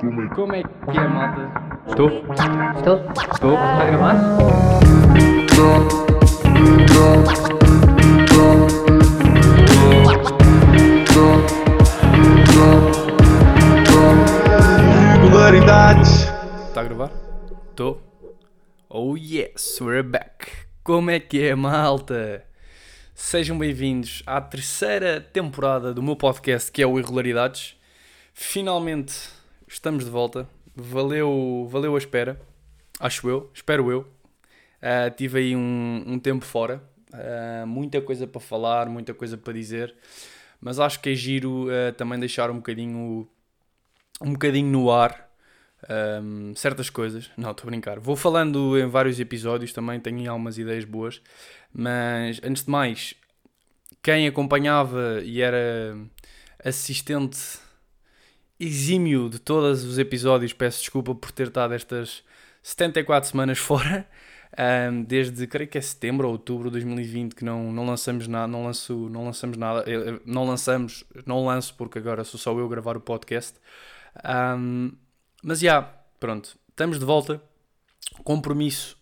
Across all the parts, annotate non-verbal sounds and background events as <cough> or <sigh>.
Como é que é, malta? Estou? Estou? Estou? Está a gravar? Regularidades. Está a gravar? Estou? Oh yes, we're back. Como é que é, malta? Sejam bem-vindos à terceira temporada do meu podcast que é o Irregularidades. Finalmente estamos de volta. Valeu, valeu a espera. Acho eu, espero eu. Ah, tive aí um, um tempo fora. Ah, muita coisa para falar, muita coisa para dizer. Mas acho que é giro ah, também deixar um bocadinho, um bocadinho no ar um, certas coisas. Não, estou a brincar. Vou falando em vários episódios também, tenho algumas ideias boas. Mas antes de mais, quem acompanhava e era assistente exímio de todos os episódios, peço desculpa por ter estado estas 74 semanas <laughs> fora. Um, desde creio que é setembro ou outubro de 2020 que não, não lançamos nada, não, lanço, não lançamos nada, não lançamos, não lanço porque agora sou só eu gravar o podcast. Um, mas já, pronto, estamos de volta. Compromisso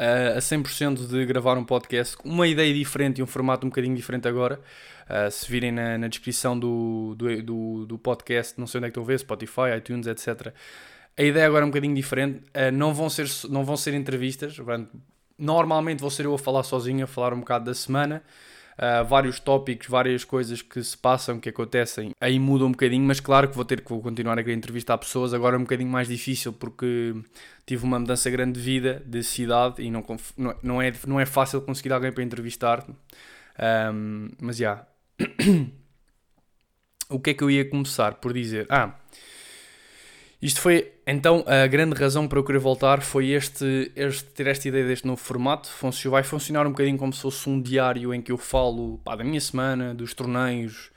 uh, a 100% de gravar um podcast. Uma ideia diferente e um formato um bocadinho diferente agora. Uh, se virem na, na descrição do, do, do, do podcast, não sei onde é que estão a ver, Spotify, iTunes, etc. A ideia agora é um bocadinho diferente. Uh, não, vão ser, não vão ser entrevistas. Normalmente vou ser eu a falar sozinho, a falar um bocado da semana. Uh, vários tópicos, várias coisas que se passam, que acontecem, aí muda um bocadinho, mas claro que vou ter que continuar a querer entrevistar pessoas, agora é um bocadinho mais difícil porque tive uma mudança grande de vida, de cidade, e não, não, é, não é fácil conseguir alguém para entrevistar, Um, mas já. <coughs> o que é que eu ia começar por dizer? Ah, isto foi, então, a grande razão para eu querer voltar foi este, este ter esta ideia deste novo formato. Vai funcionar um bocadinho como se fosse um diário em que eu falo pá, da minha semana, dos torneios,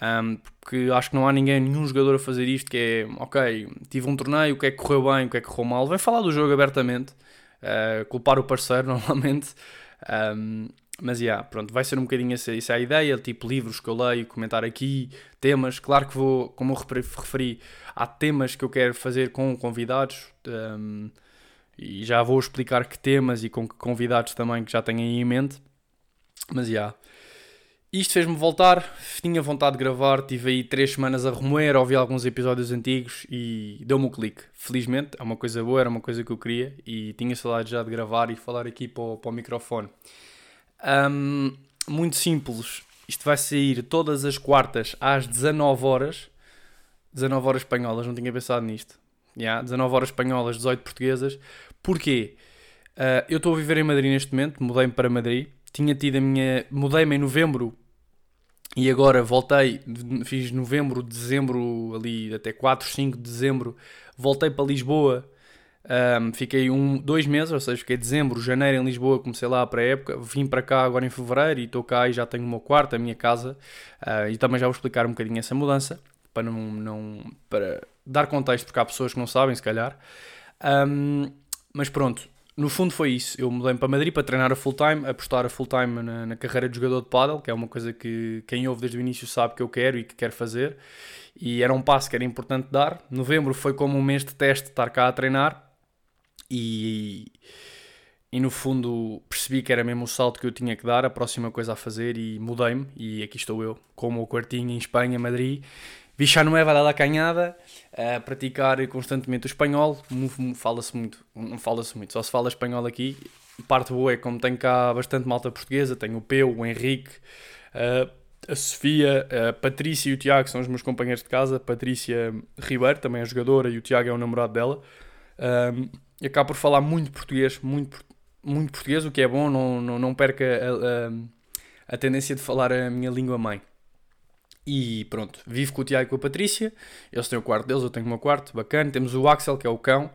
ahm, porque acho que não há ninguém, nenhum jogador a fazer isto que é, ok, tive um torneio, o que é que correu bem, o que é que correu mal. Vem falar do jogo abertamente, ah, culpar o parceiro <laughs> normalmente. Ahm, mas, yeah, pronto, vai ser um bocadinho essa, essa é a ideia, tipo livros que eu leio, comentar aqui, temas. Claro que vou, como eu referi, há temas que eu quero fazer com convidados um, e já vou explicar que temas e com que convidados também que já tenho aí em mente. Mas já. Isto fez-me voltar, tinha vontade de gravar, tive aí três semanas a remoer, ouvi alguns episódios antigos e deu-me o clique. Felizmente, é uma coisa boa, era uma coisa que eu queria e tinha saudade já de gravar e falar aqui para o, para o microfone. Um, muito simples, isto vai sair todas as quartas às 19 horas. 19 horas espanholas, não tinha pensado nisto. Yeah, 19 horas espanholas, 18 portuguesas. Porquê? Uh, eu estou a viver em Madrid neste momento, mudei-me para Madrid. Tinha tido a minha. Mudei-me em novembro e agora voltei. Fiz novembro, dezembro, ali até 4, 5 de dezembro. Voltei para Lisboa. Um, fiquei um, dois meses, ou seja, fiquei dezembro, janeiro em Lisboa, comecei lá para a época. Vim para cá agora em fevereiro e estou cá e já tenho o meu quarto, a minha casa. Uh, e também já vou explicar um bocadinho essa mudança para não, não para dar contexto, porque há pessoas que não sabem, se calhar. Um, mas pronto, no fundo foi isso. Eu mudei para Madrid para treinar a full time, apostar a full time na, na carreira de jogador de paddle, que é uma coisa que quem ouve desde o início sabe que eu quero e que quero fazer. E era um passo que era importante dar. Novembro foi como um mês de teste, estar cá a treinar. E, e no fundo percebi que era mesmo o salto que eu tinha que dar, a próxima coisa a fazer e mudei-me. E aqui estou eu, com o quartinho em Espanha, Madrid. Villanueva da Canhada, a praticar constantemente o espanhol. Fala-se muito, não fala-se muito, só se fala espanhol aqui. Parte boa é como tenho cá bastante malta portuguesa, tenho o Peu, o Henrique, a- Sofia, a Patrícia e o Tiago são os meus companheiros de casa. Patrícia Ribeiro também é jogadora e o Tiago é o namorado dela. Um, e acabo por falar muito português, muito, muito português, o que é bom, não, não, não perca a, a, a tendência de falar a minha língua mãe. E pronto, vivo com o Tiago e com a Patrícia. Eles têm o quarto deles, eu tenho o meu quarto, bacana. Temos o Axel, que é o cão.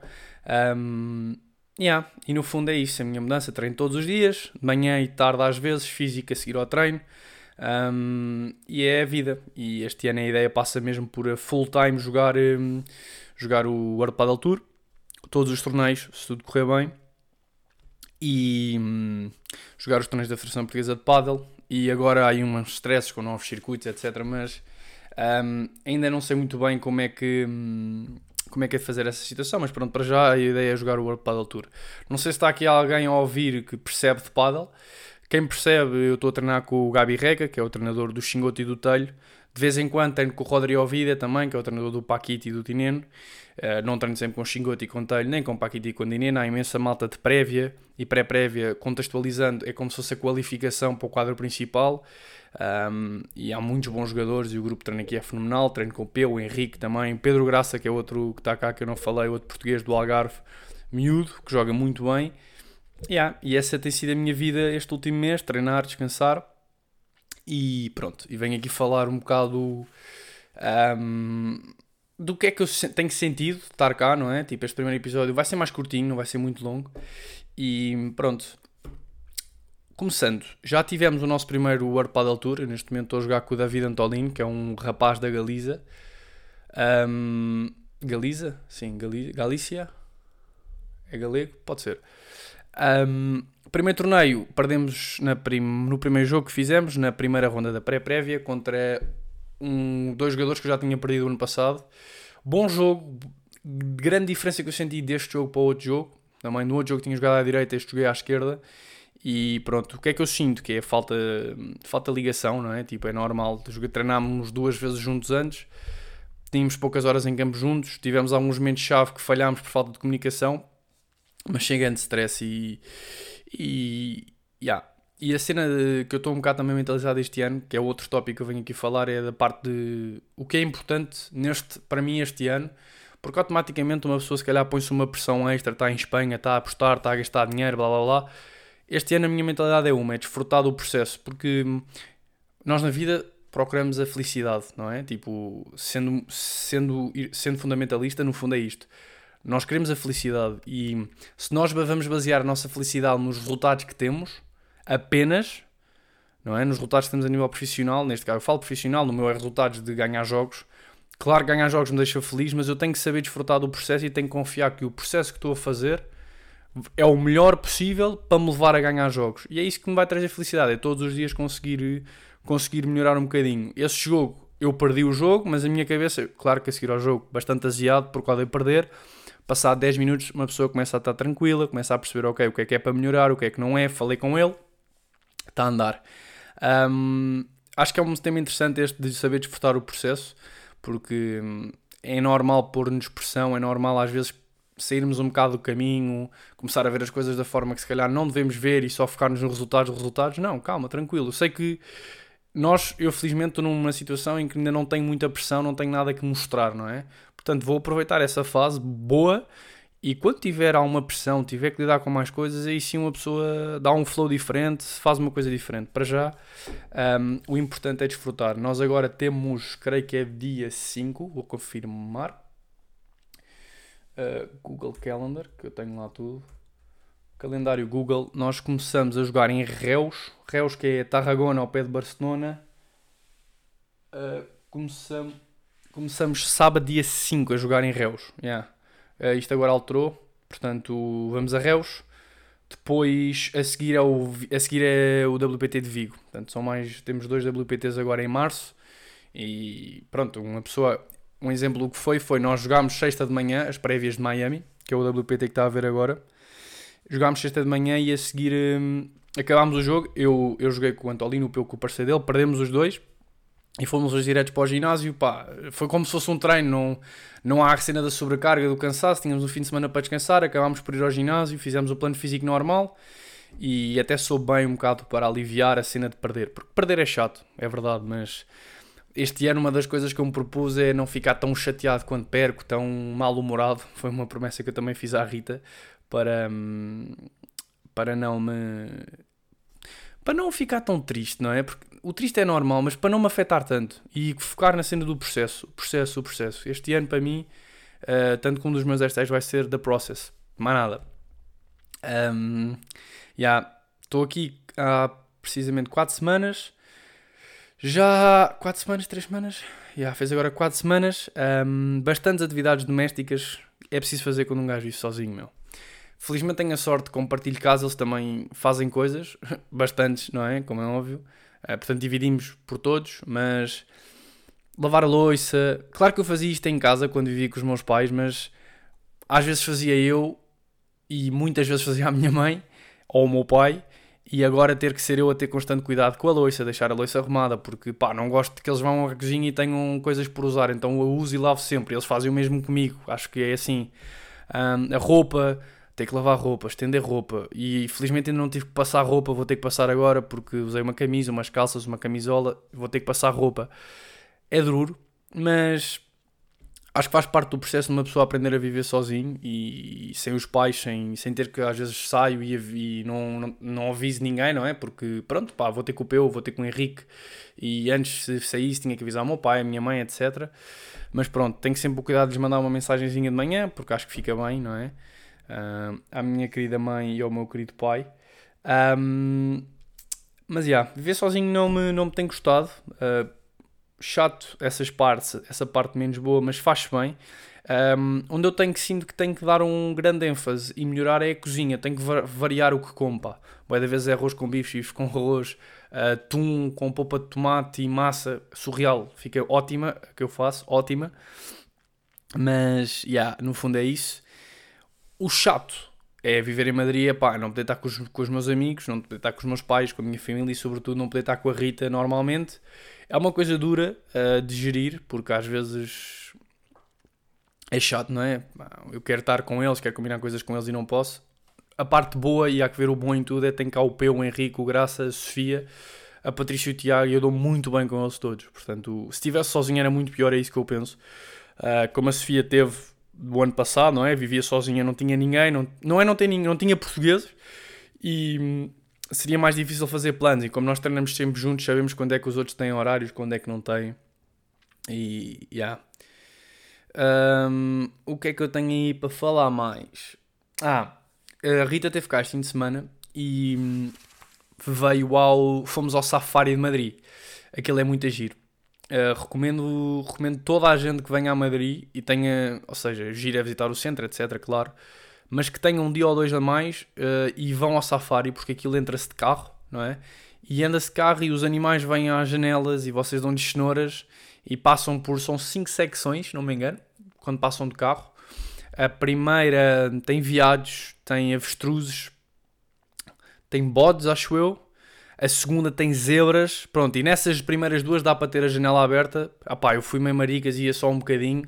Um, yeah. E no fundo é isso, a minha mudança. Treino todos os dias, de manhã e tarde às vezes, física a seguir ao treino. Um, e é a vida. E este ano a ideia passa mesmo por full time jogar, um, jogar o World Paddle Tour. Todos os torneios, se tudo correr bem. E hum, jogar os torneios da Federação Portuguesa de Paddle. E agora há aí uns stresses com novos circuitos, etc. Mas hum, ainda não sei muito bem como é que. hum, como é que é fazer essa situação, mas pronto, para já a ideia é jogar o World Paddle Tour. Não sei se está aqui alguém a ouvir que percebe de paddle. Quem percebe, eu estou a treinar com o Gabi Rega, que é o treinador do Xingote e do Telho. De vez em quando treino com o Rodrigo Ovida também, que é o treinador do Paquito e do Tineno. Uh, não treino sempre com Xingote e com Telho, nem com Paquito e com Tineno. Há imensa malta de prévia e pré-prévia, contextualizando, é como se fosse a qualificação para o quadro principal. Um, e há muitos bons jogadores e o grupo de treino aqui é fenomenal. Treino com o Peu, o Henrique também, Pedro Graça, que é outro que está cá que eu não falei, outro português do Algarve, miúdo, que joga muito bem. Yeah, e essa tem sido a minha vida este último mês: treinar, descansar e pronto. E venho aqui falar um bocado um, do que é que eu tenho sentido estar cá, não é? Tipo, este primeiro episódio vai ser mais curtinho, não vai ser muito longo. E pronto. Começando, já tivemos o nosso primeiro World Paddle Tour. Eu neste momento estou a jogar com o David Antolino, que é um rapaz da Galiza. Um, Galiza? Sim, Gali Galícia? É galego? Pode ser. Um, primeiro torneio, perdemos prim no primeiro jogo que fizemos, na primeira ronda da pré-prévia, contra um, dois jogadores que eu já tinha perdido ano passado. Bom jogo, grande diferença que eu senti deste jogo para o outro jogo. Também no outro jogo tinha jogado à direita, este joguei à esquerda. E pronto, o que é que eu sinto? Que é falta, falta ligação, não é? Tipo, é normal. Treinámos duas vezes juntos antes, tínhamos poucas horas em campo juntos, tivemos alguns momentos-chave que falhámos por falta de comunicação mas chega de stress e. E. Yeah. E a cena de, que eu estou um bocado também mentalizado este ano, que é outro tópico que eu venho aqui falar, é da parte de o que é importante neste, para mim este ano, porque automaticamente uma pessoa se calhar põe-se uma pressão extra, está em Espanha, está a apostar, está a gastar dinheiro, blá blá blá. Este ano a minha mentalidade é uma, é desfrutar do processo, porque nós na vida procuramos a felicidade, não é? Tipo, sendo, sendo, sendo fundamentalista, no fundo é isto nós queremos a felicidade e se nós vamos basear a nossa felicidade nos resultados que temos, apenas, não é? Nos resultados que temos a nível profissional, neste caso eu falo profissional, no meu é resultados de ganhar jogos. Claro ganhar jogos me deixa feliz, mas eu tenho que saber desfrutar do processo e tenho que confiar que o processo que estou a fazer é o melhor possível para me levar a ganhar jogos. E é isso que me vai trazer felicidade, é todos os dias conseguir, conseguir melhorar um bocadinho. Esse jogo, eu perdi o jogo, mas a minha cabeça, claro que a seguir ao jogo, bastante aziado por causa de perder, Passado 10 minutos, uma pessoa começa a estar tranquila, começa a perceber, ok, o que é que é para melhorar, o que é que não é, falei com ele, está a andar. Um, acho que é um tema interessante este de saber desfrutar o processo, porque hum, é normal pôr-nos pressão, é normal às vezes sairmos um bocado do caminho, começar a ver as coisas da forma que se calhar não devemos ver e só focar-nos nos resultados, resultados. Não, calma, tranquilo. Eu sei que nós, eu felizmente estou numa situação em que ainda não tenho muita pressão, não tenho nada que mostrar, não é? Portanto, vou aproveitar essa fase boa e quando tiver alguma pressão, tiver que lidar com mais coisas, aí sim uma pessoa dá um flow diferente, faz uma coisa diferente. Para já, um, o importante é desfrutar. Nós agora temos, creio que é dia 5, vou confirmar. Uh, Google Calendar, que eu tenho lá tudo. Calendário Google, nós começamos a jogar em Reus, Reus que é Tarragona ao pé de Barcelona. Uh, começamos Começamos sábado, dia 5, a jogar em Reus. Yeah. Uh, isto agora alterou, portanto, vamos a Reus. Depois, a seguir, é o, a seguir é o WPT de Vigo. Portanto, são mais, temos dois WPTs agora em março. E pronto, uma pessoa, um exemplo do que foi, foi nós jogámos sexta de manhã, as prévias de Miami, que é o WPT que está a ver agora. Jogámos sexta de manhã e a seguir hum, acabámos o jogo. Eu, eu joguei com o Antolino, o com o parceiro dele, perdemos os dois e fomos os diretos para o ginásio, pá, foi como se fosse um treino, não, não há a cena da sobrecarga, do cansaço, tínhamos um fim de semana para descansar, acabámos por ir ao ginásio, fizemos o plano físico normal e até soube bem um bocado para aliviar a cena de perder, porque perder é chato, é verdade, mas este ano uma das coisas que eu me propus é não ficar tão chateado quando perco, tão mal-humorado, <laughs> foi uma promessa que eu também fiz à Rita, para, hum, para não me... para não ficar tão triste, não é? Porque o triste é normal, mas para não me afetar tanto e focar na cena do processo, o processo, o processo. Este ano para mim, uh, tanto como um dos meus hashtags vai ser The Process, mais nada. Um, yeah, estou aqui há precisamente 4 semanas. Já 4 semanas, 3 semanas? Yeah, fez agora 4 semanas. Um, bastantes atividades domésticas é preciso fazer quando um gajo vive sozinho, meu. Felizmente tenho a sorte, compartilho casa, eles também fazem coisas, <laughs> bastantes, não é? Como é óbvio. Uh, portanto, dividimos por todos, mas lavar a louça. Claro que eu fazia isto em casa quando vivia com os meus pais, mas às vezes fazia eu e muitas vezes fazia a minha mãe ou o meu pai. E agora ter que ser eu a ter constante cuidado com a louça, deixar a louça arrumada, porque pá, não gosto que eles vão à cozinha e tenham coisas por usar, então eu uso e lavo sempre. Eles fazem o mesmo comigo, acho que é assim. Um, a roupa, ter que lavar roupa, estender roupa. E felizmente ainda não tive que passar roupa, vou ter que passar agora porque usei uma camisa, umas calças, uma camisola, vou ter que passar roupa. É duro, mas acho que faz parte do processo de uma pessoa aprender a viver sozinho e, sem os pais, sem, sem ter que às vezes saio e, e não, não, não avise ninguém, não é? Porque pronto, pá, vou ter com o Peu, vou ter com o Henrique e antes se saísse tinha que avisar o meu pai, a minha mãe, etc. Mas pronto, tenho sempre o cuidado de lhes mandar uma mensagenzinha de manhã porque acho que fica bem, não é? Uh, à minha querida mãe e ao meu querido pai. Um, mas já, yeah, viver sozinho não me, não me tem gostado. Uh, chato essas partes, essa parte menos boa, mas faz bem. Um, onde eu tenho que sinto que tenho que dar um grande ênfase e melhorar é a cozinha, tenho que variar o que como. Boa da vez é arroz com bife, bife com arroz, uh, atum com polpa de tomate e massa, surreal, fica ótima, que eu faço, ótima. Mas, yeah, no fundo é isso. O chato é viver em Madrid, pá, não poder estar com os, com os meus amigos, não poder estar com os meus pais, com a minha família e sobretudo não poder estar com a Rita normalmente. É uma coisa dura uh, de gerir, porque às vezes é chato, não é? Eu quero estar com eles, quero combinar coisas com eles e não posso. A parte boa, e há que ver o bom em tudo, é tem cá o Peu, o Henrique, o Graça, a Sofia, a Patrícia e o Tiago, e eu dou muito bem com eles todos. Portanto, se estivesse sozinho era muito pior, é isso que eu penso. Uh, como a Sofia teve do ano passado, não é? Vivia sozinha, não tinha ninguém, não, não é não, tem, não tinha portugueses, e seria mais difícil fazer planos. E como nós treinamos sempre juntos, sabemos quando é que os outros têm horários, quando é que não têm. E, yeah. Um, o que é que eu tenho aí para falar mais? Ah, a Rita teve cá este fim de semana e hum, veio ao. Fomos ao Safari de Madrid. Aquilo é muito agir. Uh, recomendo, recomendo toda a gente que venha a Madrid e tenha, ou seja, gira a visitar o centro, etc. Claro mas que tenham um dia ou dois a mais uh, e vão ao safari, porque aquilo entra-se de carro, não é? E anda-se de carro e os animais vêm às janelas e vocês dão-lhes cenouras e passam por. São cinco secções, não me engano, quando passam de carro. A primeira tem veados, tem avestruzes, tem bodes, acho eu. A segunda tem zebras. Pronto, e nessas primeiras duas dá para ter a janela aberta. Ah eu fui meio maricas e ia só um bocadinho.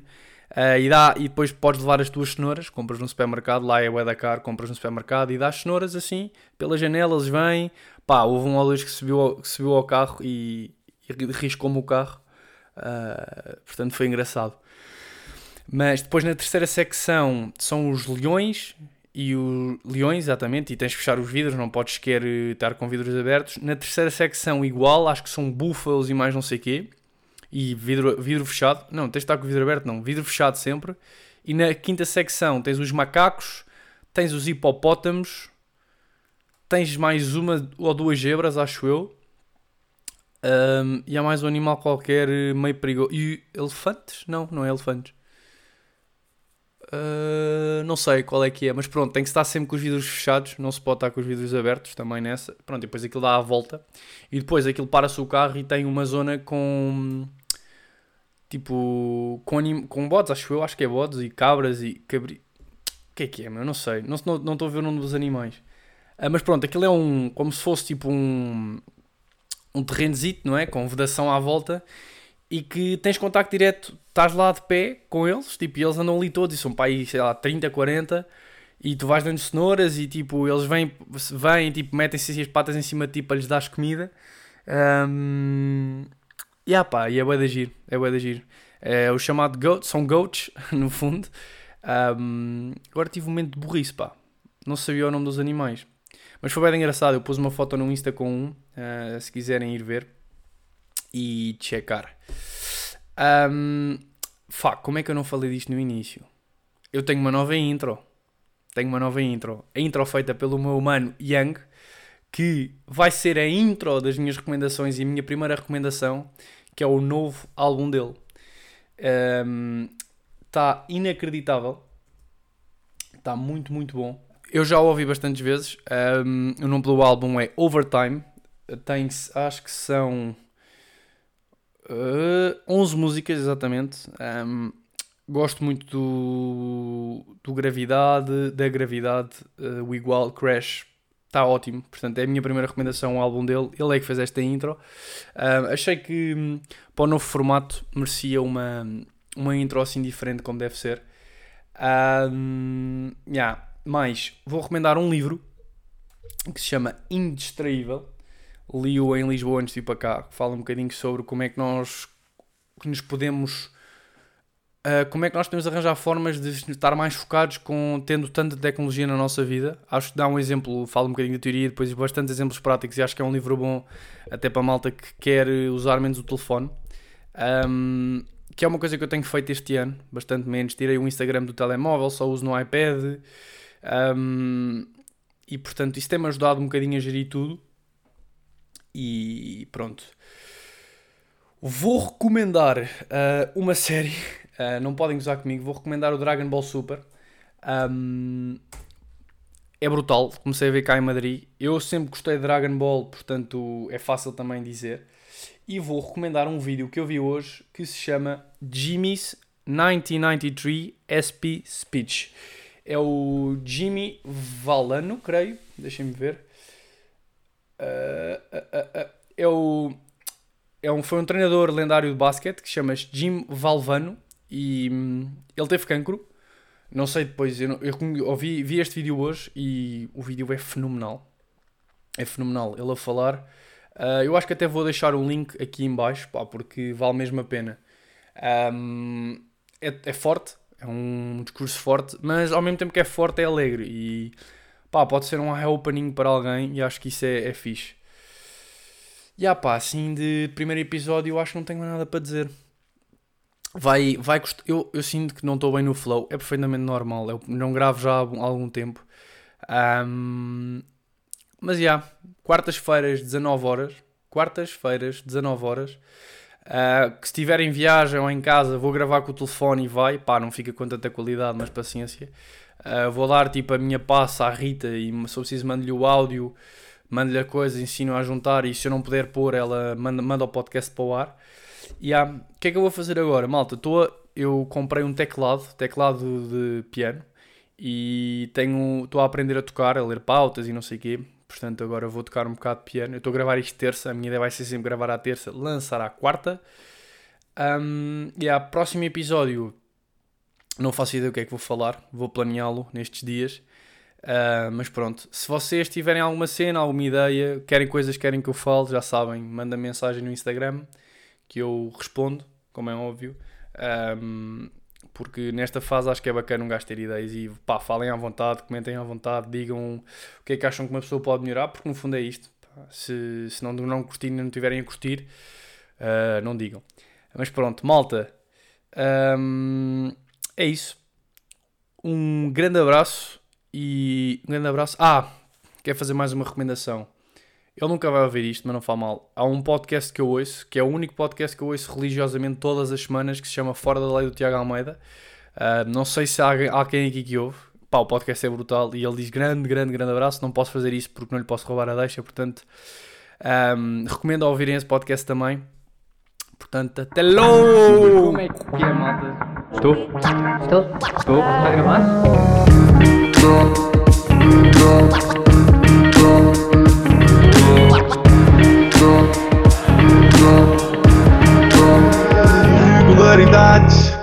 Uh, e, dá, e depois podes levar as tuas cenouras, compras no supermercado, lá é o Edacar, compras no supermercado e dás cenouras assim, pela janela eles vêm, pá, houve um ou dois que subiu, que subiu ao carro e, e riscou-me o carro, uh, portanto foi engraçado. Mas depois na terceira secção são os leões, e os leões, exatamente, e tens que fechar os vidros, não podes sequer eh, estar com vidros abertos. Na terceira secção, igual, acho que são búfalos e mais não sei o quê e vidro, vidro fechado. Não, tens de estar com o vidro aberto, não, vidro fechado sempre. E na quinta secção tens os macacos, tens os hipopótamos, tens mais uma ou duas zebras, acho eu. Um, e há mais um animal qualquer meio perigoso. E elefantes? Não, não é elefantes. Uh, não sei qual é que é, mas pronto, tem que estar sempre com os vidros fechados, não se pode estar com os vidros abertos também nessa. Pronto, e depois aquilo dá a volta e depois aquilo para-se o carro e tem uma zona com tipo com, anim... com bodes, acho eu, acho que é bodes e cabras e cabri. O que é que é, meu? Não sei, não estou não, não a ver o nome dos animais. Uh, mas pronto, aquilo é um como se fosse tipo um um terrenozito, não é? Com vedação à volta e que tens contacto direto, estás lá de pé com eles, tipo, e eles andam ali todos, e são para aí, sei lá, 30, 40, e tu vais dando cenouras e tipo, eles vêm, vêm tipo, metem-se assim as patas em cima de ti para lhes dar comida. Um, e ah pá, e é bué de agir, é bué de agir. É o chamado goat, são goats, <laughs> no fundo. Um, agora tive um momento de burrice, pá. Não sabia o nome dos animais. Mas foi bem engraçado, eu pus uma foto no Insta com um, uh, se quiserem ir ver e checar. Um, Fá, como é que eu não falei disto no início? Eu tenho uma nova intro. Tenho uma nova intro. A intro feita pelo meu mano Young, que vai ser a intro das minhas recomendações e a minha primeira recomendação, que é o novo álbum dele. Está um, inacreditável. Está muito, muito bom. Eu já o ouvi bastantes vezes. Um, o nome do álbum é Overtime. Tem, acho que são Uh, 11 músicas, exatamente. Um, gosto muito do, do Gravidade, da Gravidade, uh, o Igual, Crash. Está ótimo, portanto é a minha primeira recomendação ao álbum dele. Ele é que fez esta intro. Uh, achei que um, para o novo formato merecia uma, uma intro assim diferente, como deve ser. Um, yeah. Vou recomendar um livro que se chama Indistraível. Li-o em Lisboa antes de ir para cá. Fala um bocadinho sobre como é que nós que nos podemos. Uh, como é que nós podemos arranjar formas de estar mais focados com tendo tanta tecnologia na nossa vida? Acho que dá um exemplo, fala um bocadinho de teoria, depois bastantes exemplos práticos e acho que é um livro bom até para a malta que quer usar menos o telefone. Um, que é uma coisa que eu tenho feito este ano, bastante menos. Tirei o Instagram do telemóvel, só uso no iPad. Um, e portanto, isso tem-me ajudado um bocadinho a gerir tudo. E pronto. Vou recomendar uh, uma série. Uh, não podem usar comigo. Vou recomendar o Dragon Ball Super. Um, é brutal. Comecei a ver cá em Madrid. Eu sempre gostei de Dragon Ball, portanto é fácil também dizer e vou recomendar um vídeo que eu vi hoje que se chama Jimmy's 1993 SP Speech. É o Jimmy Valano, creio. Deixem-me ver. Uh, uh, uh, é o. É um, foi um treinador lendário de basquete que se chama Jim Valvano e hum, ele teve cancro. Não sei depois, eu, eu, eu vi, este vídeo hoje e o vídeo é fenomenal. É fenomenal. Ele a falar Uh, eu acho que até vou deixar o link aqui em baixo, pá, porque vale mesmo a pena. Um, é, é, forte, é um discurso forte, mas ao mesmo tempo que é forte é alegre e pá, pode ser um eye-opening para alguém e acho que isso é, é fixe. E ah, pá, assim de primeiro episódio eu acho que não tenho nada para dizer. Vai, vai eu, eu sinto que não estou bem no flow, é perfeitamente normal, eu não gravo já há algum tempo. Um, mas já, yeah, quartas-feiras, 19 horas. Quartas-feiras, 19 horas. Uh, que se estiver em viagem ou em casa, vou gravar com o telefone e vai. Pá, não fica com tanta qualidade, mas paciência. Uh, vou dar tipo a minha passa à Rita e se eu preciso mando-lhe o áudio, mando-lhe a coisa, ensino a juntar e se eu não puder pôr, ela manda, manda o podcast para o ar. E yeah, o que é que eu vou fazer agora? Malta, tô a, eu comprei um teclado, teclado de piano, e tenho estou a aprender a tocar, a ler pautas e não sei o quê. Portanto, agora vou tocar um bocado de piano. Eu estou a gravar isto terça, a minha ideia vai ser sempre gravar à terça, lançar à quarta. Um, e a próximo episódio, não faço ideia do que é que vou falar, vou planeá-lo nestes dias. Uh, mas pronto, se vocês tiverem alguma cena, alguma ideia, querem coisas que querem que eu fale, já sabem, manda mensagem no Instagram que eu respondo, como é óbvio. Um, porque nesta fase acho que é bacana um gajo ter ideias e pá, falem à vontade, comentem à vontade, digam o que é que acham que uma pessoa pode melhorar, porque no fundo é isto. Pá, se, se não, não curtirem, não tiverem a curtir, uh, não digam. Mas pronto, malta, um, é isso. Um grande abraço e um grande abraço. Ah, quer fazer mais uma recomendação. Ele nunca vai ouvir isto, mas não faz mal. Há um podcast que eu ouço, que é o único podcast que eu ouço religiosamente todas as semanas, que se chama Fora da Lei do Tiago Almeida. Uh, não sei se há alguém aqui que ouve. Pá, o podcast é brutal e ele diz grande, grande, grande abraço. Não posso fazer isso porque não lhe posso roubar a deixa, portanto, um, recomendo a ouvirem esse podcast também. Portanto, até logo! Como é que é, malta? Estou? Estou? Estou? Tu? Tá gravando? Regularidades